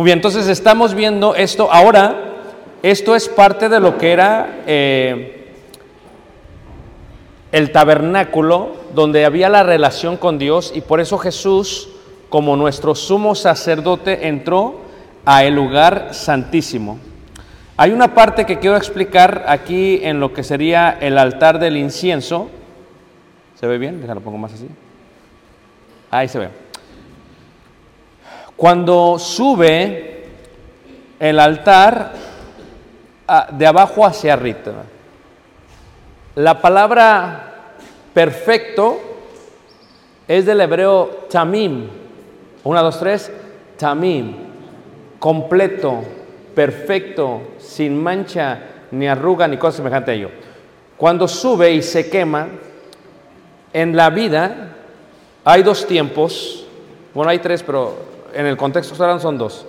Muy bien, entonces estamos viendo esto. Ahora, esto es parte de lo que era eh, el tabernáculo, donde había la relación con Dios y por eso Jesús, como nuestro sumo sacerdote, entró a el lugar santísimo. Hay una parte que quiero explicar aquí en lo que sería el altar del incienso. ¿Se ve bien? Déjalo pongo más así. Ahí se ve. Cuando sube el altar ah, de abajo hacia arriba, la palabra perfecto es del hebreo tamim. Una, dos, tres, tamim. Completo, perfecto, sin mancha, ni arruga, ni cosa semejante a ello. Cuando sube y se quema, en la vida hay dos tiempos, bueno, hay tres, pero en el contexto son dos.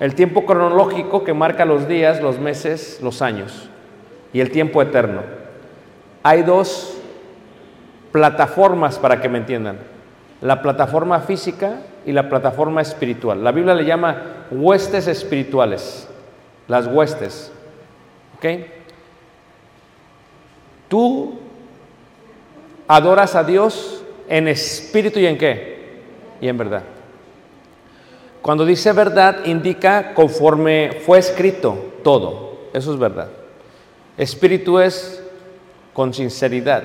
El tiempo cronológico que marca los días, los meses, los años, y el tiempo eterno. Hay dos plataformas para que me entiendan. La plataforma física y la plataforma espiritual. La Biblia le llama huestes espirituales, las huestes. ¿Ok? Tú adoras a Dios en espíritu y en qué? Y en verdad. Cuando dice verdad indica conforme fue escrito todo. Eso es verdad. Espíritu es con sinceridad.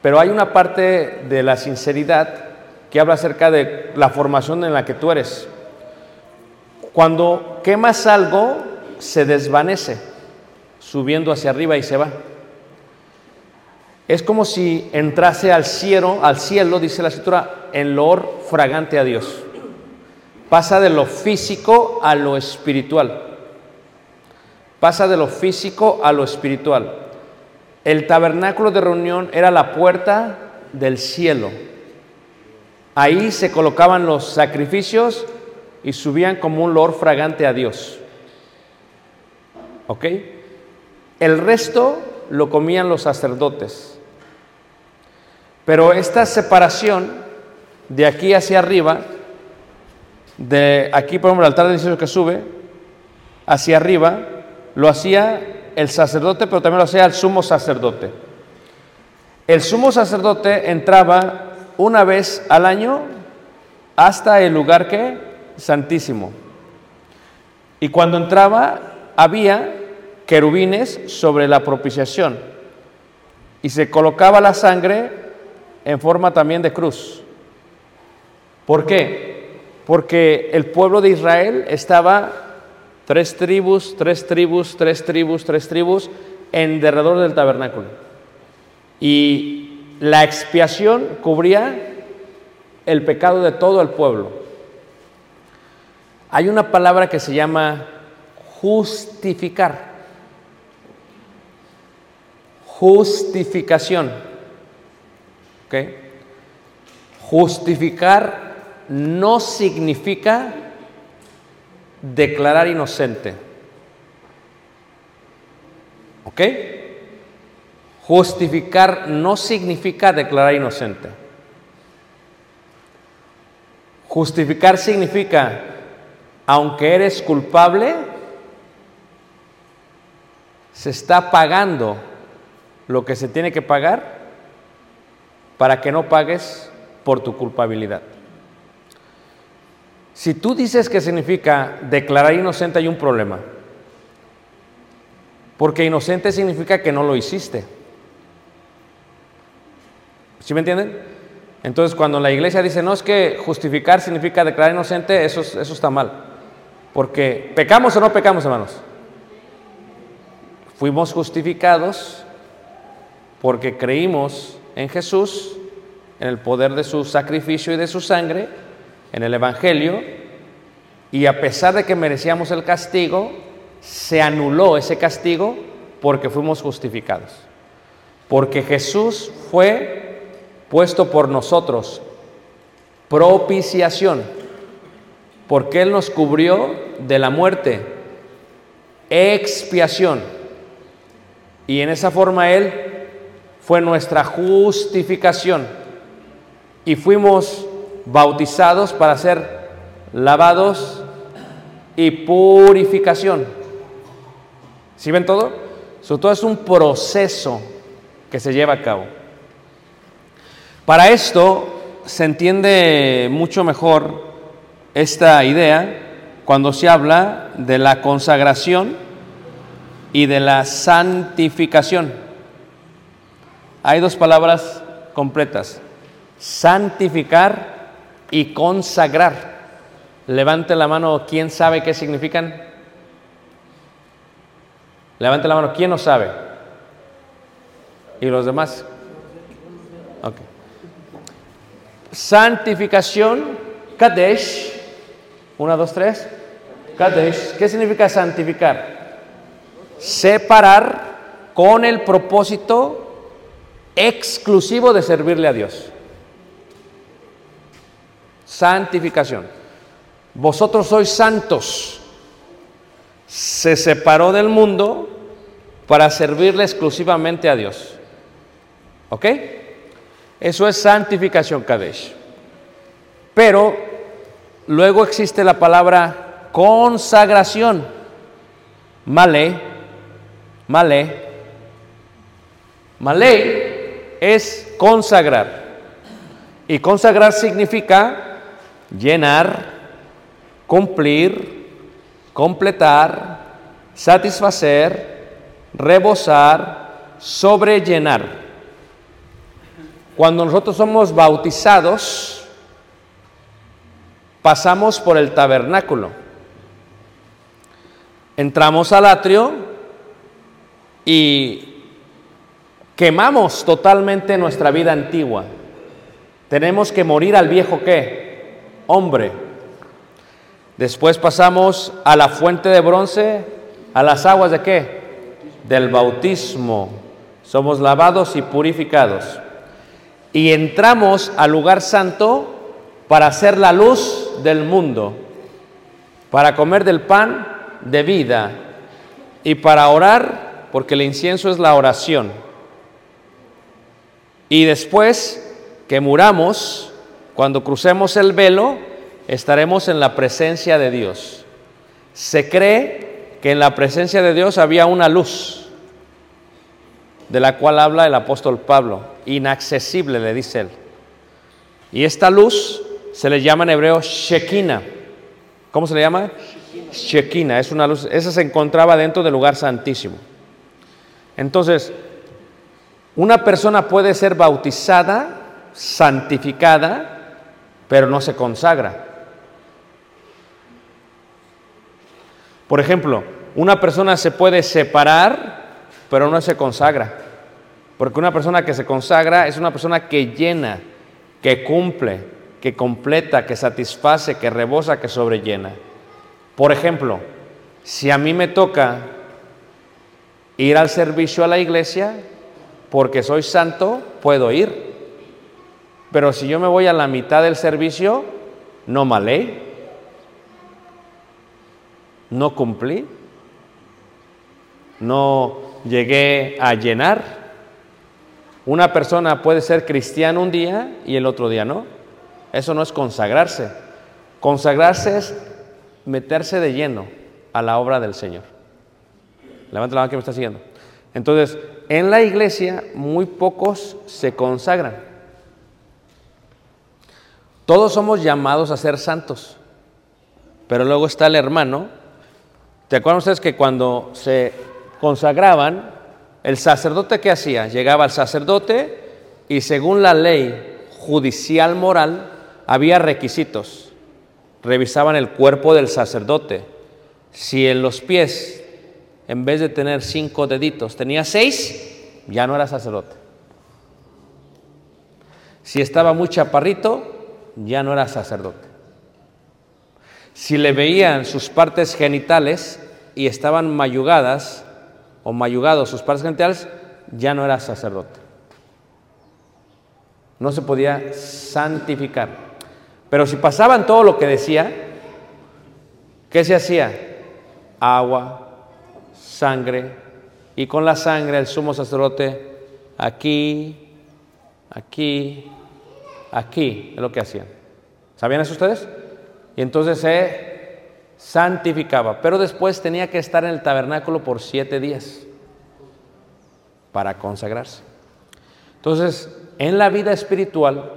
Pero hay una parte de la sinceridad que habla acerca de la formación en la que tú eres. Cuando quemas algo, se desvanece, subiendo hacia arriba y se va. Es como si entrase al cielo, al cielo, dice la escritura, en loor fragante a Dios. Pasa de lo físico a lo espiritual. Pasa de lo físico a lo espiritual. El tabernáculo de reunión era la puerta del cielo. Ahí se colocaban los sacrificios y subían como un olor fragante a Dios. ¿Ok? El resto lo comían los sacerdotes. Pero esta separación de aquí hacia arriba, de aquí por ejemplo el altar del incienso que sube, hacia arriba, lo hacía el sacerdote, pero también lo hacía el sumo sacerdote. El sumo sacerdote entraba una vez al año hasta el lugar que santísimo. Y cuando entraba había querubines sobre la propiciación y se colocaba la sangre en forma también de cruz. ¿Por qué? Porque el pueblo de Israel estaba tres tribus, tres tribus, tres tribus, tres tribus en derredor del tabernáculo. Y la expiación cubría el pecado de todo el pueblo. Hay una palabra que se llama justificar. Justificación. ¿Ok? Justificar no significa declarar inocente. ¿Ok? Justificar no significa declarar inocente. Justificar significa, aunque eres culpable, se está pagando lo que se tiene que pagar para que no pagues por tu culpabilidad. Si tú dices que significa declarar inocente hay un problema, porque inocente significa que no lo hiciste. ¿Sí me entienden? Entonces cuando la iglesia dice, no es que justificar significa declarar inocente, eso, eso está mal. Porque pecamos o no pecamos, hermanos. Fuimos justificados porque creímos en Jesús, en el poder de su sacrificio y de su sangre, en el Evangelio, y a pesar de que merecíamos el castigo, se anuló ese castigo porque fuimos justificados. Porque Jesús fue puesto por nosotros propiciación, porque Él nos cubrió de la muerte, expiación. Y en esa forma Él fue nuestra justificación. Y fuimos bautizados para ser lavados y purificación. ¿Sí ven todo? Eso todo es un proceso que se lleva a cabo. Para esto se entiende mucho mejor esta idea cuando se habla de la consagración y de la santificación. Hay dos palabras completas, santificar y consagrar. Levante la mano, ¿quién sabe qué significan? Levante la mano, ¿quién no sabe? ¿Y los demás? Ok. Santificación, Kadesh. Una, dos, tres. Kadesh. ¿Qué significa santificar? Separar con el propósito exclusivo de servirle a Dios. Santificación. Vosotros sois santos. Se separó del mundo para servirle exclusivamente a Dios. ¿Ok? Eso es santificación Kadesh. Pero luego existe la palabra consagración. Male, male. Male es consagrar. Y consagrar significa llenar, cumplir, completar, satisfacer, rebosar, sobrellenar. Cuando nosotros somos bautizados, pasamos por el tabernáculo. Entramos al atrio y quemamos totalmente nuestra vida antigua. Tenemos que morir al viejo qué? Hombre. Después pasamos a la fuente de bronce, a las aguas de qué? Del bautismo. Somos lavados y purificados y entramos al lugar santo para ser la luz del mundo, para comer del pan de vida y para orar, porque el incienso es la oración. Y después que muramos, cuando crucemos el velo, estaremos en la presencia de Dios. Se cree que en la presencia de Dios había una luz, de la cual habla el apóstol Pablo, inaccesible, le dice él. Y esta luz se le llama en hebreo Shekinah. ¿Cómo se le llama? Shekinah, es una luz, esa se encontraba dentro del lugar santísimo. Entonces, una persona puede ser bautizada, santificada, pero no se consagra. Por ejemplo, una persona se puede separar, pero no se consagra. Porque una persona que se consagra es una persona que llena, que cumple, que completa, que satisface, que rebosa, que sobrellena. Por ejemplo, si a mí me toca ir al servicio a la iglesia, porque soy santo, puedo ir. Pero si yo me voy a la mitad del servicio, no malé, no cumplí, no llegué a llenar. Una persona puede ser cristiana un día y el otro día no. Eso no es consagrarse. Consagrarse es meterse de lleno a la obra del Señor. Levanta la mano que me está siguiendo. Entonces, en la iglesia muy pocos se consagran. Todos somos llamados a ser santos. Pero luego está el hermano. ¿Te acuerdan ustedes que cuando se consagraban, el sacerdote qué hacía? Llegaba el sacerdote y según la ley judicial moral había requisitos. Revisaban el cuerpo del sacerdote. Si en los pies, en vez de tener cinco deditos, tenía seis, ya no era sacerdote. Si estaba muy chaparrito, ya no era sacerdote. Si le veían sus partes genitales y estaban mayugadas o mayugados sus partes genitales, ya no era sacerdote. No se podía santificar. Pero si pasaban todo lo que decía, ¿qué se hacía? Agua, sangre, y con la sangre el sumo sacerdote aquí, aquí, aquí, es lo que hacían. ¿Sabían eso ustedes? Y entonces se santificaba, pero después tenía que estar en el tabernáculo por siete días para consagrarse. Entonces, en la vida espiritual,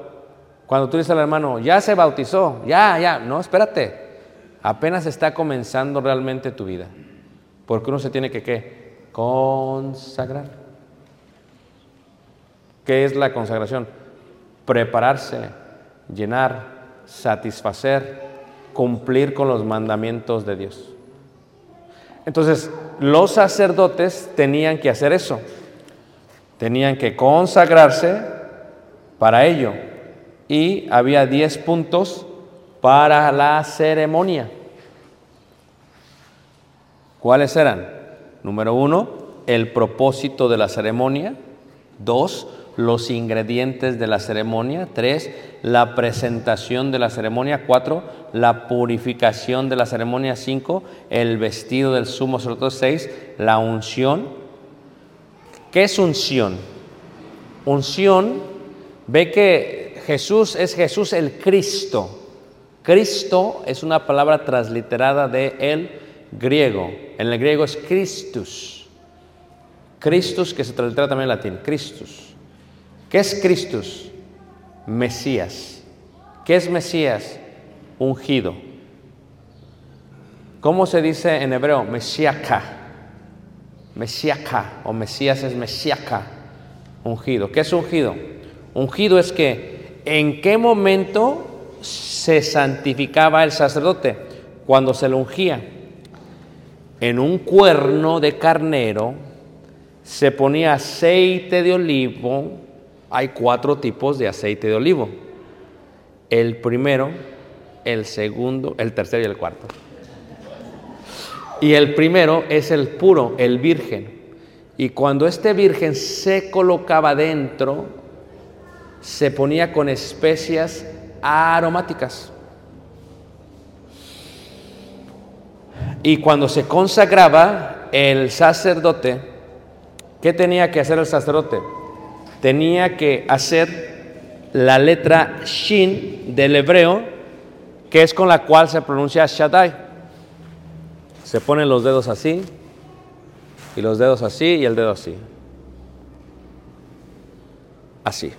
cuando tú dices al hermano, ya se bautizó, ya, ya, no, espérate, apenas está comenzando realmente tu vida, porque uno se tiene que, ¿qué? Consagrar. ¿Qué es la consagración? Prepararse, llenar, satisfacer, cumplir con los mandamientos de Dios. Entonces, los sacerdotes tenían que hacer eso. Tenían que consagrarse para ello. Y había 10 puntos para la ceremonia. ¿Cuáles eran? Número uno, el propósito de la ceremonia. Dos, los ingredientes de la ceremonia. Tres, la presentación de la ceremonia. Cuatro, la purificación de la ceremonia. Cinco, el vestido del sumo sacerdote. Seis, la unción. ¿Qué es unción? Unción, ve que Jesús es Jesús el Cristo. Cristo es una palabra transliterada de el griego. En el griego es Christus. Christus que se translitera también en latín. Christus. ¿Qué es Christus? Mesías. ¿Qué es Mesías? Ungido. ¿Cómo se dice en hebreo? Mesiaca. Mesiaca o Mesías es Mesiaca. Ungido. ¿Qué es ungido? Ungido es que en qué momento se santificaba el sacerdote cuando se lo ungía. En un cuerno de carnero se ponía aceite de olivo. Hay cuatro tipos de aceite de olivo. El primero, el segundo, el tercero y el cuarto. Y el primero es el puro, el virgen. Y cuando este virgen se colocaba dentro, se ponía con especias aromáticas. Y cuando se consagraba el sacerdote, ¿qué tenía que hacer el sacerdote? Tenía que hacer la letra Shin del hebreo, que es con la cual se pronuncia Shaddai. Se ponen los dedos así, y los dedos así, y el dedo así. Así.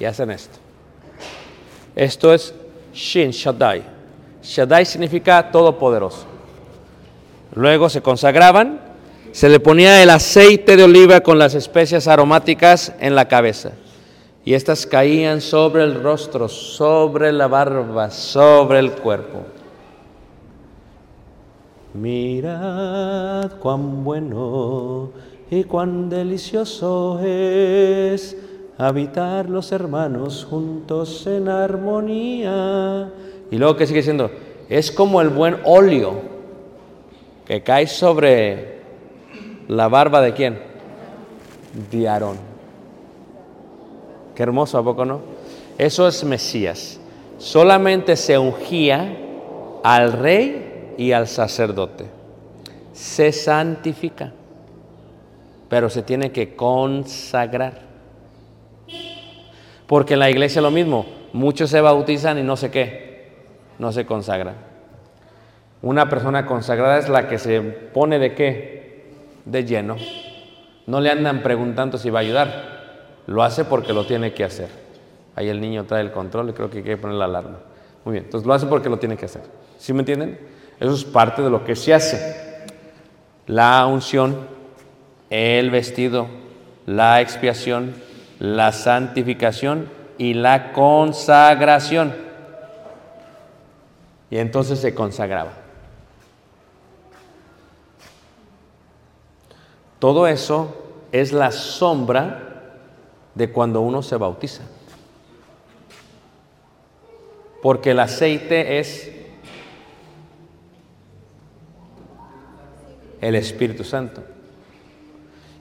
Y hacen esto. Esto es Shin Shaddai. Shaddai significa todopoderoso. Luego se consagraban, se le ponía el aceite de oliva con las especias aromáticas en la cabeza. Y estas caían sobre el rostro, sobre la barba, sobre el cuerpo. Mirad cuán bueno y cuán delicioso es habitar los hermanos juntos en armonía. Y luego que sigue diciendo, es como el buen óleo que cae sobre la barba de quién? De Aarón. Qué hermoso, ¿a poco no? Eso es Mesías. Solamente se ungía al rey y al sacerdote. Se santifica, pero se tiene que consagrar. Porque en la iglesia lo mismo, muchos se bautizan y no sé qué, no se consagran. Una persona consagrada es la que se pone de qué? De lleno. No le andan preguntando si va a ayudar. Lo hace porque lo tiene que hacer. Ahí el niño trae el control y creo que hay que poner la alarma. Muy bien, entonces lo hace porque lo tiene que hacer. ¿Sí me entienden? Eso es parte de lo que se hace. La unción, el vestido, la expiación, la santificación y la consagración. Y entonces se consagraba. Todo eso es la sombra de cuando uno se bautiza. Porque el aceite es el Espíritu Santo.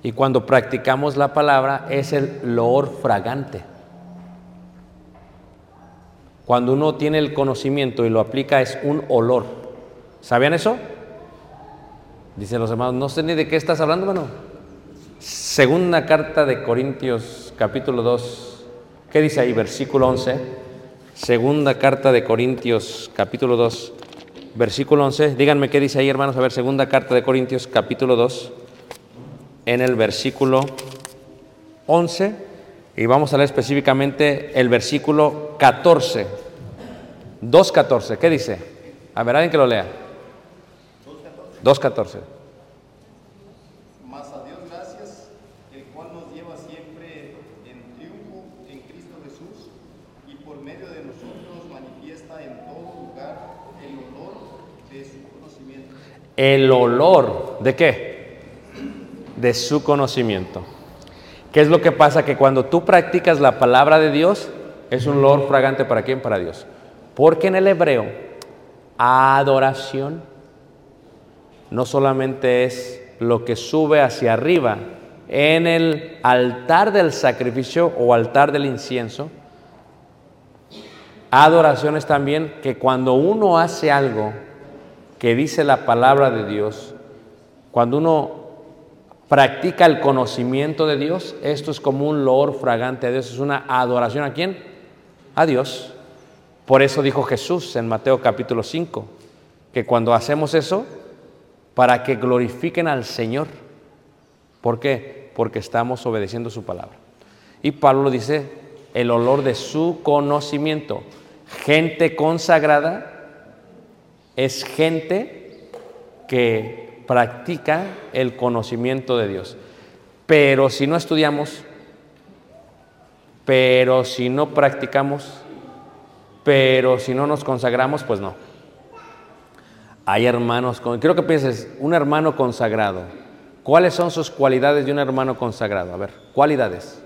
Y cuando practicamos la palabra es el loor fragante. Cuando uno tiene el conocimiento y lo aplica es un olor. ¿Sabían eso? Dicen los hermanos, no sé ni de qué estás hablando, hermano. Segunda carta de Corintios capítulo 2. ¿Qué dice ahí? Versículo 11. Segunda carta de Corintios capítulo 2. Versículo 11. Díganme qué dice ahí, hermanos. A ver, segunda carta de Corintios capítulo 2. En el versículo 11. Y vamos a leer específicamente el versículo 14. 2.14. ¿Qué dice? A ver, alguien que lo lea. 2.14. Mas a Dios gracias, el cual nos lleva siempre en triunfo en Cristo Jesús y por medio de nosotros manifiesta en todo lugar el olor de su conocimiento. El olor de qué? De su conocimiento. ¿Qué es lo que pasa? Que cuando tú practicas la palabra de Dios, es un olor fragante para quién? Para Dios. Porque en el hebreo, adoración no solamente es lo que sube hacia arriba en el altar del sacrificio o altar del incienso, adoración es también que cuando uno hace algo que dice la palabra de Dios, cuando uno practica el conocimiento de Dios, esto es como un loor fragante a Dios, es una adoración a quién? A Dios. Por eso dijo Jesús en Mateo capítulo 5, que cuando hacemos eso, para que glorifiquen al Señor. ¿Por qué? Porque estamos obedeciendo su palabra. Y Pablo dice, el olor de su conocimiento. Gente consagrada es gente que practica el conocimiento de Dios. Pero si no estudiamos, pero si no practicamos, pero si no nos consagramos, pues no. Hay hermanos, con, quiero que pienses, un hermano consagrado. ¿Cuáles son sus cualidades de un hermano consagrado? A ver, cualidades.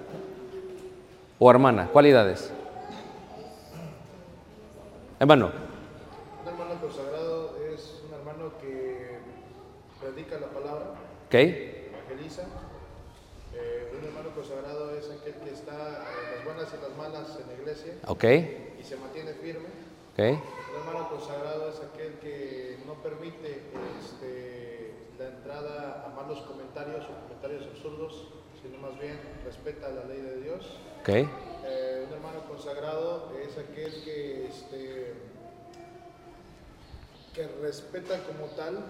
O hermana, cualidades. Hermano, Un hermano consagrado es un hermano que predica la palabra, ¿ok? evangeliza. Eh, un hermano consagrado es aquel que está en las buenas y las malas en la iglesia ¿Ok? y se mantiene firme. Un hermano consagrado es aquel que no permite este, la entrada a malos comentarios o comentarios absurdos, sino más bien respeta la ley de Dios. ¿Ok? Eh, un hermano consagrado es aquel que, este, que respeta como tal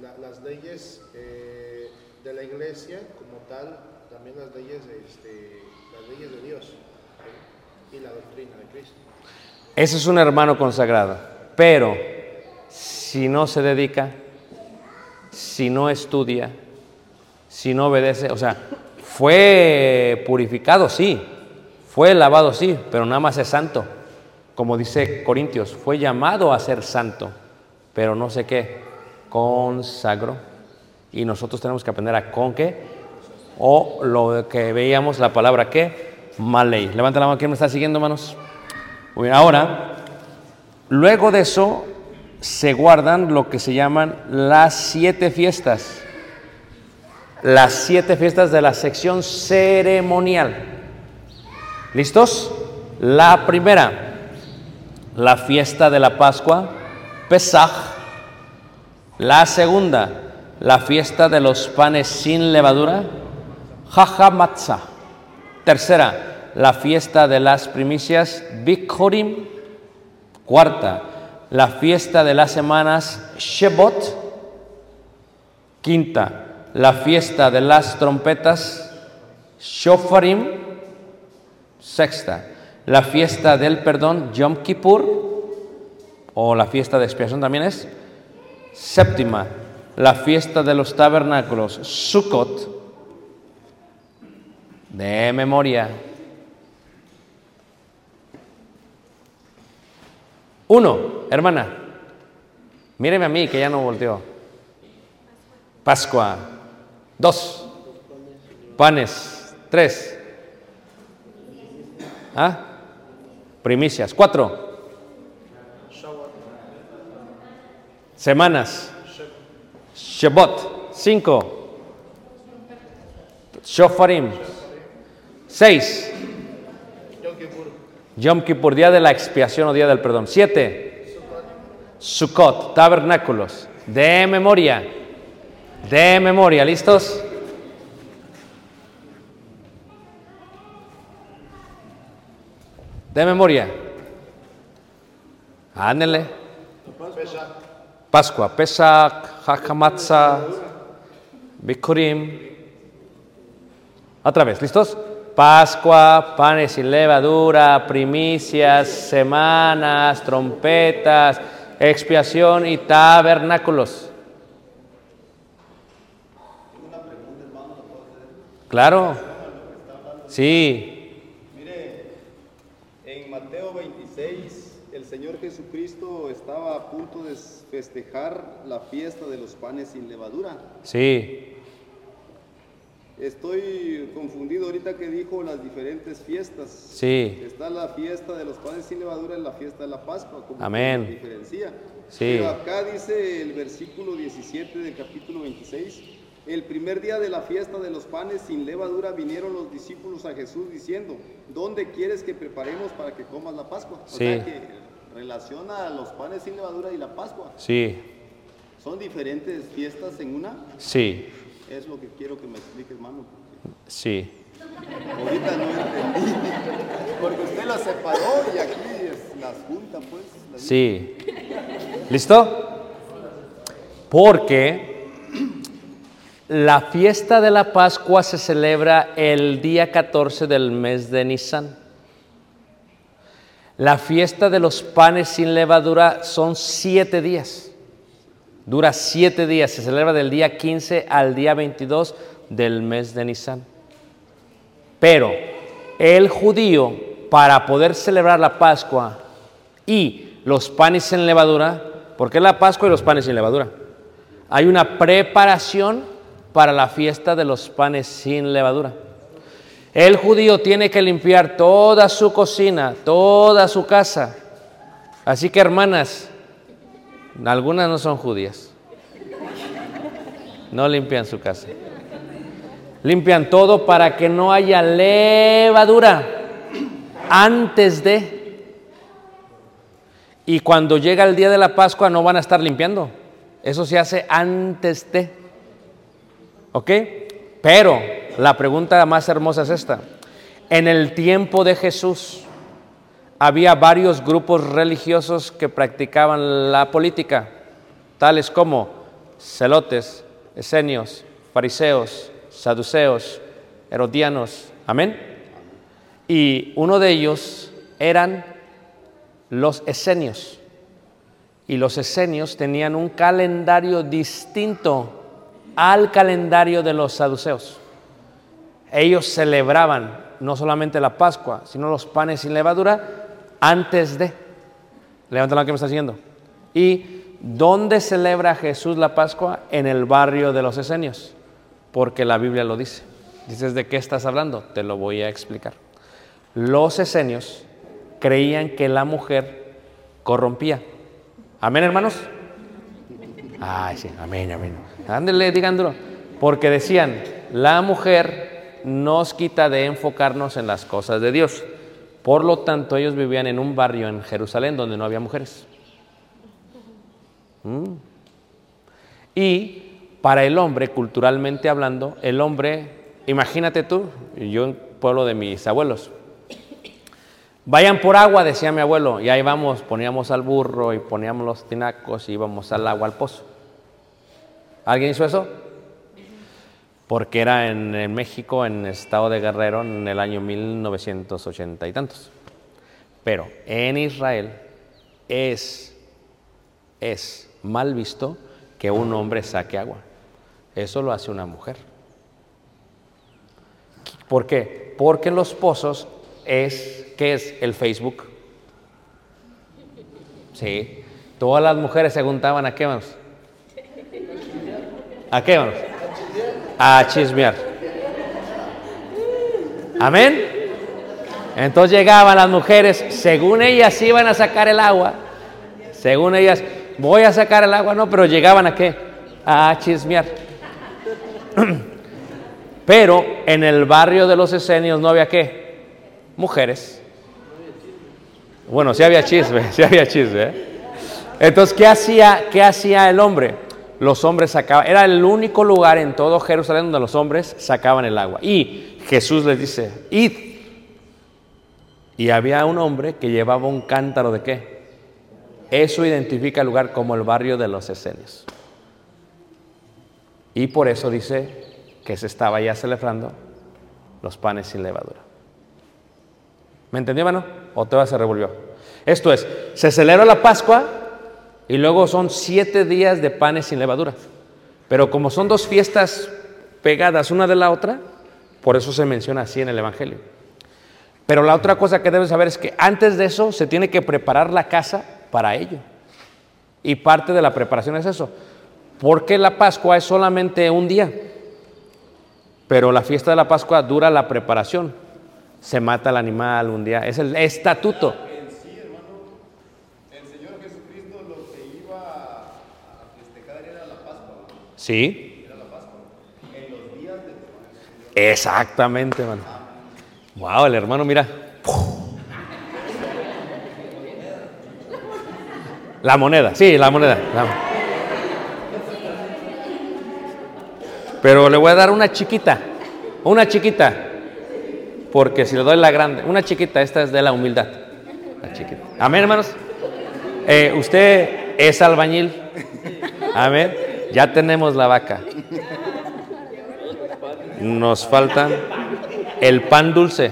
la- las leyes eh, de la iglesia, como tal, también las leyes de, este, las leyes de Dios y la doctrina de Cristo. Ese es un hermano consagrado. Pero si no se dedica, si no estudia, si no obedece, o sea, fue purificado, sí, fue lavado, sí, pero nada más es santo. Como dice Corintios, fue llamado a ser santo, pero no sé qué, consagro. Y nosotros tenemos que aprender a con qué. O lo que veíamos, la palabra qué, malei. Levanta la mano, ¿quién me está siguiendo, hermanos? Ahora, luego de eso, se guardan lo que se llaman las siete fiestas. Las siete fiestas de la sección ceremonial. ¿Listos? La primera, la fiesta de la Pascua, Pesaj. La segunda, la fiesta de los panes sin levadura, Matzah. Tercera, la fiesta de las primicias, Bikhorim. Cuarta, la fiesta de las semanas, Shebot. Quinta, la fiesta de las trompetas, Shofarim. Sexta, la fiesta del perdón, Yom Kippur, o la fiesta de expiación también es. Séptima, la fiesta de los tabernáculos, Sukkot, de memoria. Uno, hermana, míreme a mí que ya no volteó. Pascua. Dos, panes. Tres, ¿Ah? Primicias. Cuatro. Semanas. Shebot. Cinco. Shofarim. Seis. Yom Kippur, día de la expiación o día del perdón. Siete. Sukkot, tabernáculos. De memoria. De memoria. ¿Listos? De memoria. Ándele. Pascua, Pesach, Hakamatza, Bikurim. Otra vez, ¿listos? Pascua, panes sin levadura, primicias, semanas, trompetas, expiación y tabernáculos. Claro. Sí. Mire, en Mateo 26, el Señor Jesucristo estaba a punto de festejar la fiesta de los panes sin levadura. Sí. Estoy confundido ahorita que dijo las diferentes fiestas. Sí. Está la fiesta de los panes sin levadura y la fiesta de la Pascua, como Amén. diferencia. Sí. Pero acá dice el versículo 17 del capítulo 26, el primer día de la fiesta de los panes sin levadura vinieron los discípulos a Jesús diciendo, ¿dónde quieres que preparemos para que comas la Pascua? O Sí. sea que relaciona los panes sin levadura y la Pascua. Sí. ¿Son diferentes fiestas en una? Sí. Es lo que quiero que me explique, hermano. Sí. Ahorita no entendí. Porque usted las separó y aquí es- las junta, pues. Sí. ¿Listo? Porque la fiesta de la Pascua se celebra el día 14 del mes de Nisan. La fiesta de los panes sin levadura son siete días. Dura siete días. Se celebra del día 15 al día 22 del mes de Nisan. Pero el judío, para poder celebrar la Pascua y los panes sin levadura, ¿por qué la Pascua y los panes sin levadura? Hay una preparación para la fiesta de los panes sin levadura. El judío tiene que limpiar toda su cocina, toda su casa. Así que hermanas, algunas no son judías. No limpian su casa. Limpian todo para que no haya levadura antes de. Y cuando llega el día de la Pascua no van a estar limpiando. Eso se hace antes de. ¿Ok? Pero la pregunta más hermosa es esta. En el tiempo de Jesús había varios grupos religiosos que practicaban la política, tales como celotes, esenios, fariseos, saduceos, herodianos. Amén. Y uno de ellos eran los esenios. Y los esenios tenían un calendario distinto al calendario de los saduceos. Ellos celebraban no solamente la Pascua, sino los panes sin levadura antes de. Levanta la que me está siguiendo. Y ¿Dónde celebra Jesús la Pascua? En el barrio de los esenios, porque la Biblia lo dice. Dices, ¿de qué estás hablando? Te lo voy a explicar. Los esenios creían que la mujer corrompía. Amén, hermanos. Ay, sí, amén, amén. Ándele, digándolo. Porque decían, la mujer nos quita de enfocarnos en las cosas de Dios. Por lo tanto, ellos vivían en un barrio en Jerusalén donde no había mujeres. Mm. Y para el hombre, culturalmente hablando, el hombre, imagínate tú, yo en pueblo de mis abuelos, vayan por agua, decía mi abuelo, y ahí vamos, poníamos al burro y poníamos los tinacos y íbamos al agua, al pozo. ¿Alguien hizo eso? Porque era en, en México, en estado de Guerrero, en el año 1980 y tantos. Pero en Israel es, es mal visto que un hombre saque agua. Eso lo hace una mujer. ¿Por qué? Porque los pozos es, ¿qué es el Facebook? Sí. Todas las mujeres se juntaban a qué vamos? ¿A qué vamos? A chismear. Amén. Entonces llegaban las mujeres, según ellas iban a sacar el agua, según ellas, voy a sacar el agua, no, pero llegaban a qué? A chismear. Pero en el barrio de los esenios no había qué? Mujeres. Bueno, sí había chisme, sí había chisme. ¿eh? Entonces, ¿qué hacía, ¿qué hacía el hombre? Los hombres sacaban, era el único lugar en todo Jerusalén donde los hombres sacaban el agua. Y Jesús les dice, id. Y había un hombre que llevaba un cántaro de qué? Eso identifica el lugar como el barrio de los esenios. Y por eso dice que se estaba ya celebrando los panes sin levadura. ¿Me entendió, hermano? ¿O todavía se revolvió? Esto es, se celebra la Pascua y luego son siete días de panes sin levadura. Pero como son dos fiestas pegadas una de la otra, por eso se menciona así en el Evangelio. Pero la otra cosa que debes saber es que antes de eso se tiene que preparar la casa para ello. Y parte de la preparación es eso. Porque la Pascua es solamente un día. Pero la fiesta de la Pascua dura la preparación. Se mata el animal un día. Es el estatuto. En sí, hermano, el Señor Jesucristo lo que iba a festejar era la Pascua. ¿no? Sí. Exactamente, hermano. Wow, el hermano, mira. La moneda, sí, la moneda. Pero le voy a dar una chiquita, una chiquita, porque si le doy la grande, una chiquita, esta es de la humildad. La chiquita. Amén, hermanos. Eh, usted es albañil. Amén. Ya tenemos la vaca. Nos faltan el pan dulce.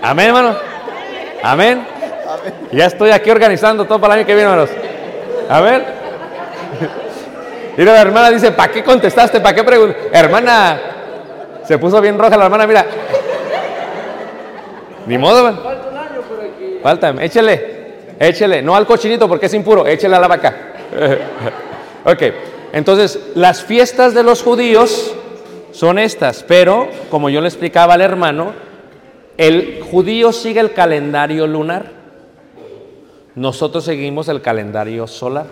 Amén, hermano. Amén. Ya estoy aquí organizando todo para el año que viene, hermanos. A ver. Mira, la hermana dice, ¿para qué contestaste? ¿Para qué preguntaste? Hermana, se puso bien roja la hermana, mira. Ni modo, man. Falta, échele, échele. No al cochinito porque es impuro, échele a la vaca. ok, entonces las fiestas de los judíos son estas, pero como yo le explicaba al hermano, el judío sigue el calendario lunar, nosotros seguimos el calendario solar.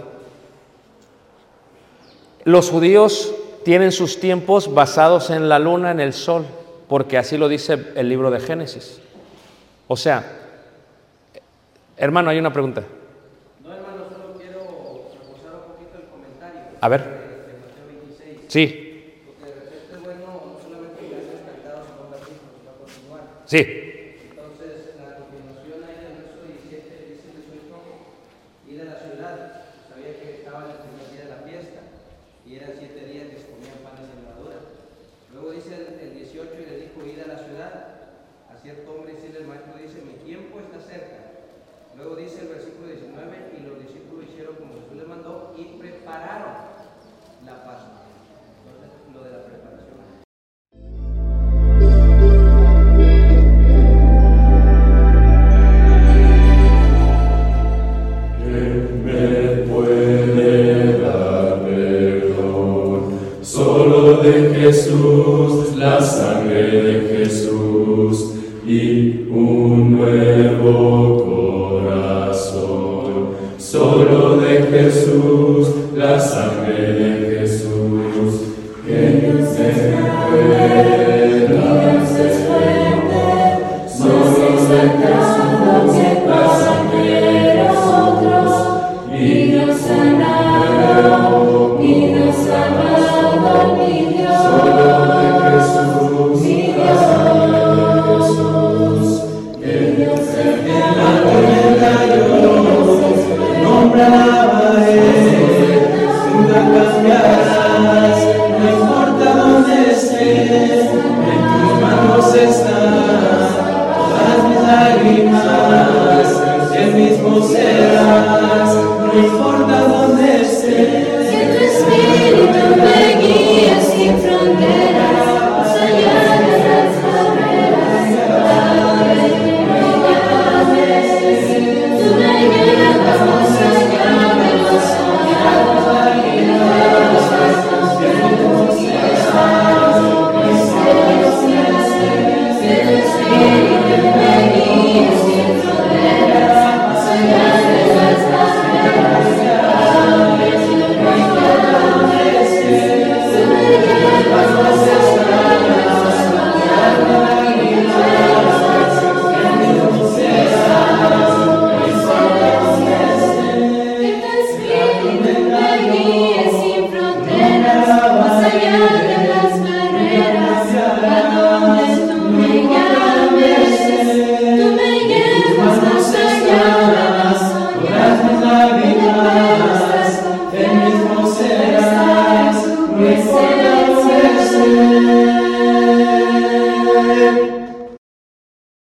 Los judíos tienen sus tiempos basados en la luna, en el sol, porque así lo dice el libro de Génesis. O sea, hermano, hay una pregunta. No, hermano, solo quiero reforzar un poquito el comentario A ver, de Mateo 26. sí, Porque y un nuevo corazón, solo de Jesús.